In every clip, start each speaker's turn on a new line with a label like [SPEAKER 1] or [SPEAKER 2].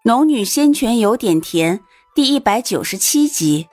[SPEAKER 1] 《农女仙泉有点甜》第一百九十七集。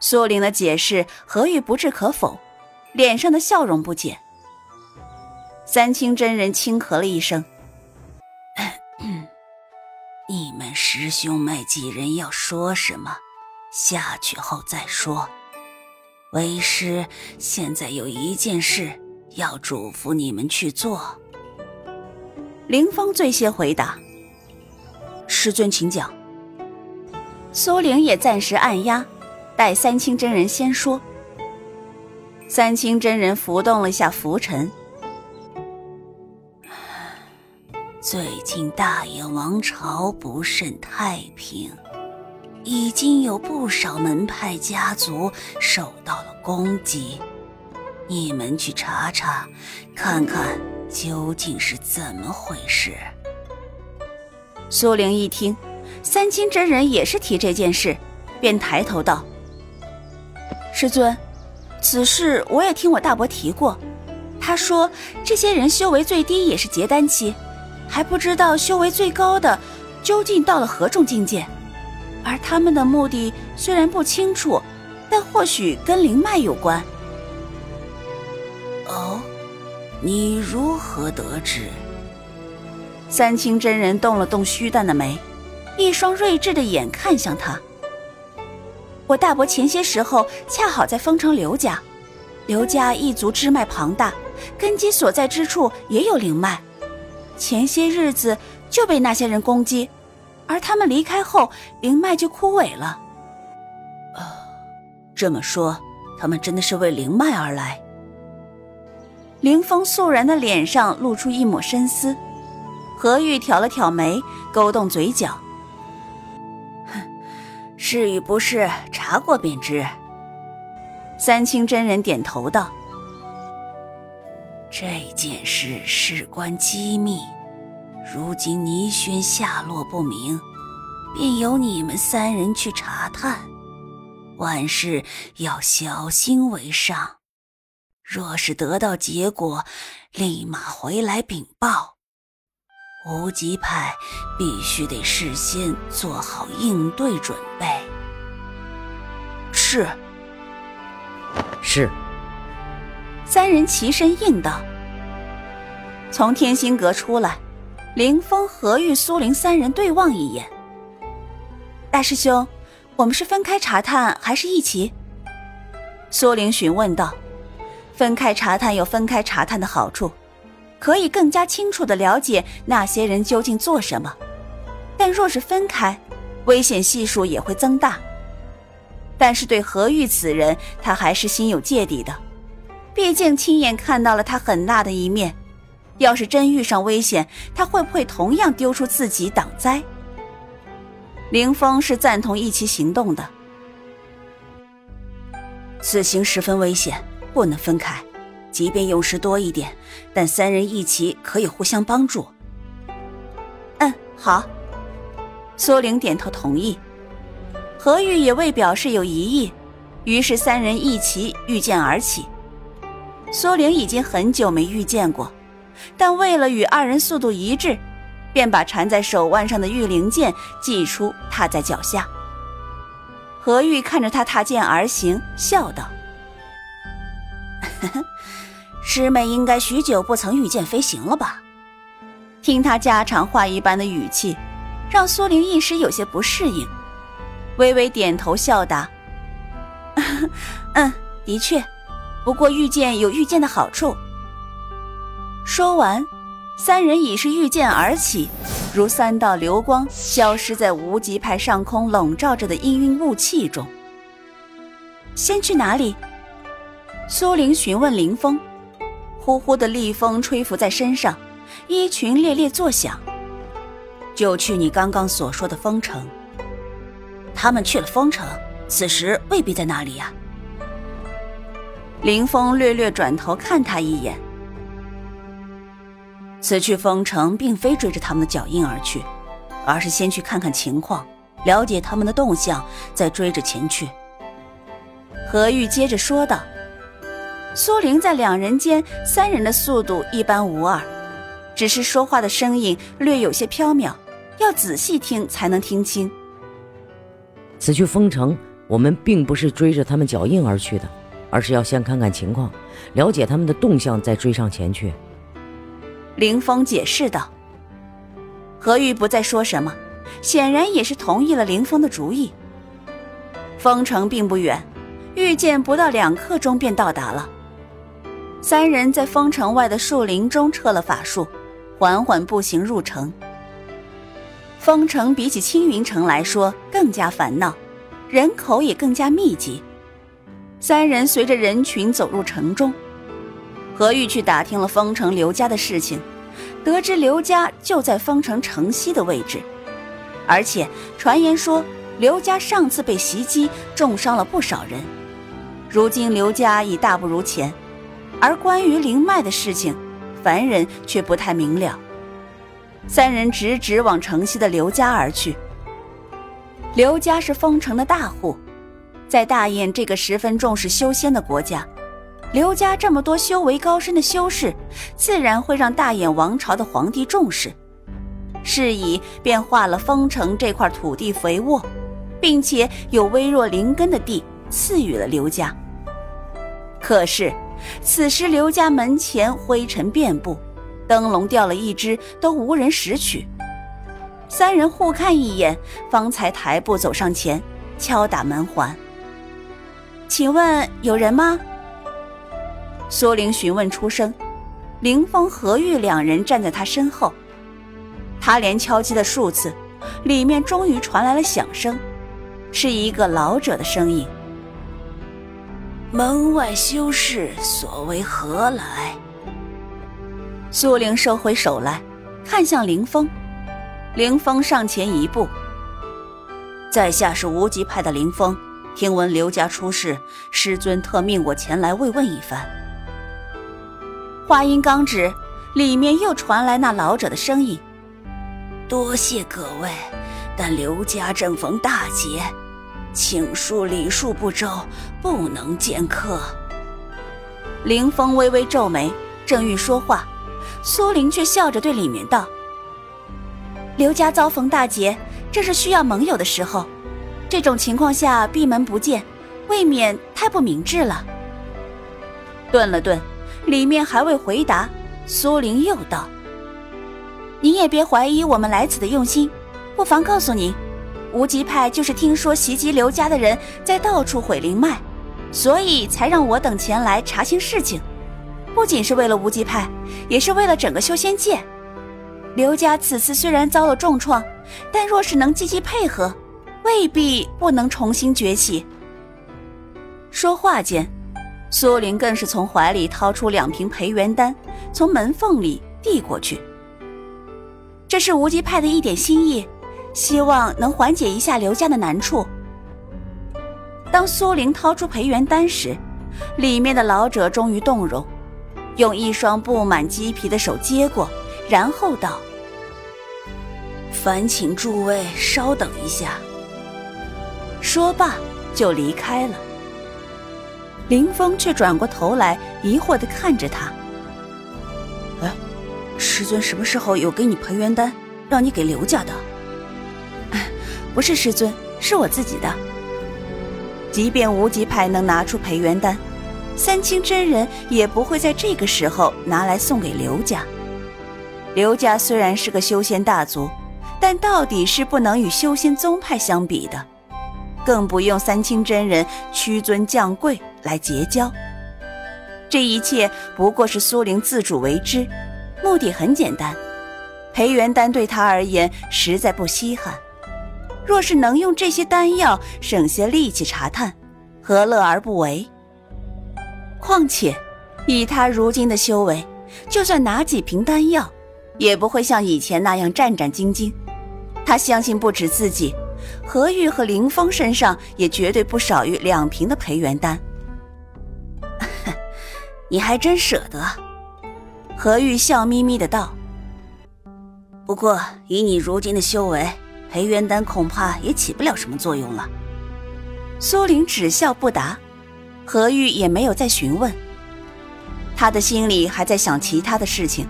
[SPEAKER 1] 苏玲的解释，何玉不置可否，脸上的笑容不减。三清真人轻咳了一声：“
[SPEAKER 2] 你们师兄妹几人要说什么，下去后再说。为师现在有一件事要嘱咐你们去做。”
[SPEAKER 1] 林峰最先回答。
[SPEAKER 3] 师尊，请讲。
[SPEAKER 1] 苏玲也暂时按压，待三清真人先说。三清真人浮动了一下浮尘。
[SPEAKER 2] 最近大燕王朝不甚太平，已经有不少门派家族受到了攻击。你们去查查，看看究竟是怎么回事。
[SPEAKER 1] 苏玲一听，三清真人也是提这件事，便抬头道：“师尊，此事我也听我大伯提过。他说，这些人修为最低也是结丹期，还不知道修为最高的究竟到了何种境界。而他们的目的虽然不清楚，但或许跟灵脉有关。”
[SPEAKER 2] 哦，你如何得知？
[SPEAKER 1] 三清真人动了动虚淡的眉，一双睿智的眼看向他。我大伯前些时候恰好在丰城刘家，刘家一族支脉庞大，根基所在之处也有灵脉。前些日子就被那些人攻击，而他们离开后，灵脉就枯萎了。
[SPEAKER 3] 啊，这么说，他们真的是为灵脉而来？
[SPEAKER 1] 凌风肃然的脸上露出一抹深思。何玉挑了挑眉，勾动嘴角。
[SPEAKER 2] 哼，是与不是，查过便知。
[SPEAKER 1] 三清真人点头道：“
[SPEAKER 2] 这件事事关机密，如今倪轩下落不明，便由你们三人去查探，万事要小心为上。若是得到结果，立马回来禀报。”无极派必须得事先做好应对准备。
[SPEAKER 3] 是，
[SPEAKER 4] 是。
[SPEAKER 1] 三人齐声应道。从天心阁出来，林峰、何玉、苏灵三人对望一眼。大师兄，我们是分开查探，还是一起？苏灵询问道。分开查探有分开查探的好处。可以更加清楚的了解那些人究竟做什么，但若是分开，危险系数也会增大。但是对何玉此人，他还是心有芥蒂的，毕竟亲眼看到了他狠辣的一面。要是真遇上危险，他会不会同样丢出自己挡灾？凌风是赞同一起行动的，
[SPEAKER 3] 此行十分危险，不能分开。即便用时多一点，但三人一起可以互相帮助。
[SPEAKER 1] 嗯，好。苏玲点头同意。何玉也未表示有疑义，于是三人一起御剑而起。苏玲已经很久没御剑过，但为了与二人速度一致，便把缠在手腕上的御灵剑祭出，踏在脚下。何玉看着他踏剑而行，笑道：“。”
[SPEAKER 2] 呵 呵师妹应该许久不曾御剑飞行了吧？
[SPEAKER 1] 听他家常话一般的语气，让苏玲一时有些不适应，微微点头笑答：“ 嗯，的确，不过御剑有御剑的好处。”说完，三人已是御剑而起，如三道流光，消失在无极派上空笼罩着的氤氲雾气中。先去哪里？苏玲询问林峰。呼呼的厉风吹拂在身上，衣裙猎猎作响。
[SPEAKER 3] 就去你刚刚所说的封城。他们去了封城，此时未必在那里呀。
[SPEAKER 1] 林峰略略转头看他一眼。
[SPEAKER 3] 此去封城，并非追着他们的脚印而去，而是先去看看情况，了解他们的动向，再追着前去。
[SPEAKER 1] 何玉接着说道。苏玲在两人间，三人的速度一般无二，只是说话的声音略有些飘渺，要仔细听才能听清。
[SPEAKER 4] 此去封城，我们并不是追着他们脚印而去的，而是要先看看情况，了解他们的动向，再追上前去。
[SPEAKER 1] 林峰解释道。何玉不再说什么，显然也是同意了林峰的主意。封城并不远，遇见不到两刻钟便到达了。三人在封城外的树林中撤了法术，缓缓步行入城。封城比起青云城来说更加烦闹，人口也更加密集。三人随着人群走入城中，何玉去打听了封城刘家的事情。得知刘家就在丰城城西的位置，而且传言说刘家上次被袭击，重伤了不少人。如今刘家已大不如前，而关于灵脉的事情，凡人却不太明了。三人直直往城西的刘家而去。刘家是丰城的大户，在大燕这个十分重视修仙的国家。刘家这么多修为高深的修士，自然会让大燕王朝的皇帝重视，是以便划了丰城这块土地肥沃，并且有微弱灵根的地赐予了刘家。可是，此时刘家门前灰尘遍布，灯笼掉了一只，都无人拾取。三人互看一眼，方才抬步走上前，敲打门环：“请问有人吗？”苏玲询问出声，林峰、何玉两人站在他身后。他连敲击了数次，里面终于传来了响声，是一个老者的声音：“
[SPEAKER 2] 门外修士，所为何来？”
[SPEAKER 1] 苏玲收回手来，看向林峰。林峰上前一步：“在下是无极派的林峰，听闻刘家出事，师尊特命我前来慰问一番。”话音刚止，里面又传来那老者的声音：“
[SPEAKER 2] 多谢各位，但刘家正逢大劫，请恕礼数不周，不能见客。”
[SPEAKER 1] 凌风微微皱眉，正欲说话，苏玲却笑着对里面道：“刘家遭逢大劫，这是需要盟友的时候，这种情况下闭门不见，未免太不明智了。”顿了顿。里面还未回答，苏玲又道：“您也别怀疑我们来此的用心，不妨告诉您，无极派就是听说袭击刘家的人在到处毁灵脉，所以才让我等前来查清事情。不仅是为了无极派，也是为了整个修仙界。刘家此次虽然遭了重创，但若是能积极配合，未必不能重新崛起。”说话间。苏玲更是从怀里掏出两瓶培元丹，从门缝里递过去。这是无极派的一点心意，希望能缓解一下刘家的难处。当苏玲掏出培元丹时，里面的老者终于动容，用一双布满鸡皮的手接过，然后道：“烦请诸位稍等一下。”说罢就离开了。林峰却转过头来，疑惑的看着他。哎，师尊什么时候有给你培元丹，让你给刘家的？不是师尊，是我自己的。即便无极派能拿出培元丹，三清真人也不会在这个时候拿来送给刘家。刘家虽然是个修仙大族，但到底是不能与修仙宗派相比的。更不用三清真人屈尊降贵来结交，这一切不过是苏玲自主为之，目的很简单，培元丹对他而言实在不稀罕，若是能用这些丹药省些力气查探，何乐而不为？况且，以他如今的修为，就算拿几瓶丹药，也不会像以前那样战战兢兢。他相信不止自己。何玉和林峰身上也绝对不少于两瓶的培元丹。你还真舍得？何玉笑眯眯的道。不过以你如今的修为，培元丹恐怕也起不了什么作用了。苏玲只笑不答，何玉也没有再询问。他的心里还在想其他的事情。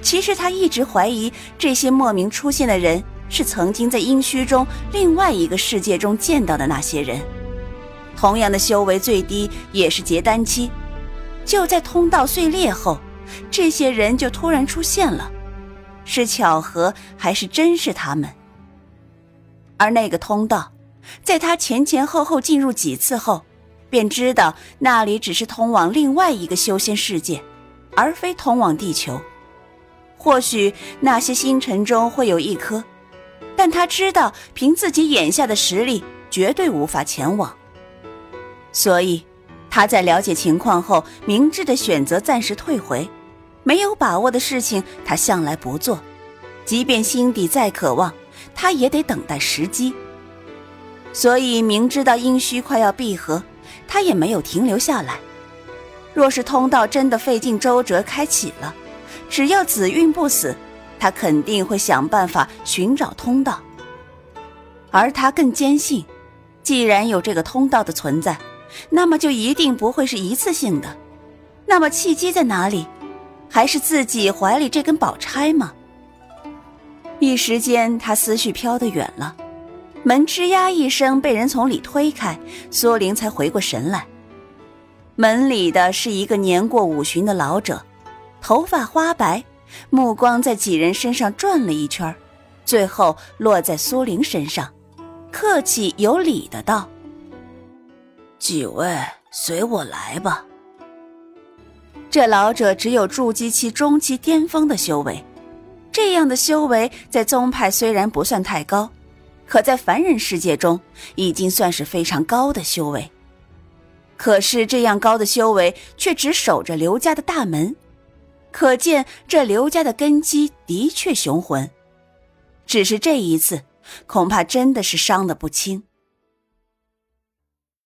[SPEAKER 1] 其实他一直怀疑这些莫名出现的人。是曾经在阴虚中另外一个世界中见到的那些人，同样的修为最低也是结丹期。就在通道碎裂后，这些人就突然出现了，是巧合还是真是他们？而那个通道，在他前前后后进入几次后，便知道那里只是通往另外一个修仙世界，而非通往地球。或许那些星辰中会有一颗。但他知道，凭自己眼下的实力，绝对无法前往。所以，他在了解情况后，明智的选择暂时退回。没有把握的事情，他向来不做。即便心底再渴望，他也得等待时机。所以，明知道阴虚快要闭合，他也没有停留下来。若是通道真的费尽周折开启了，只要紫韵不死。他肯定会想办法寻找通道，而他更坚信，既然有这个通道的存在，那么就一定不会是一次性的。那么契机在哪里？还是自己怀里这根宝钗吗？一时间，他思绪飘得远了。门吱呀一声被人从里推开，苏玲才回过神来。门里的是一个年过五旬的老者，头发花白。目光在几人身上转了一圈，最后落在苏玲身上，客气有礼的道：“
[SPEAKER 2] 几位随我来吧。”
[SPEAKER 1] 这老者只有筑基期中期巅峰的修为，这样的修为在宗派虽然不算太高，可在凡人世界中已经算是非常高的修为。可是这样高的修为却只守着刘家的大门。可见这刘家的根基的确雄浑，只是这一次，恐怕真的是伤得不轻。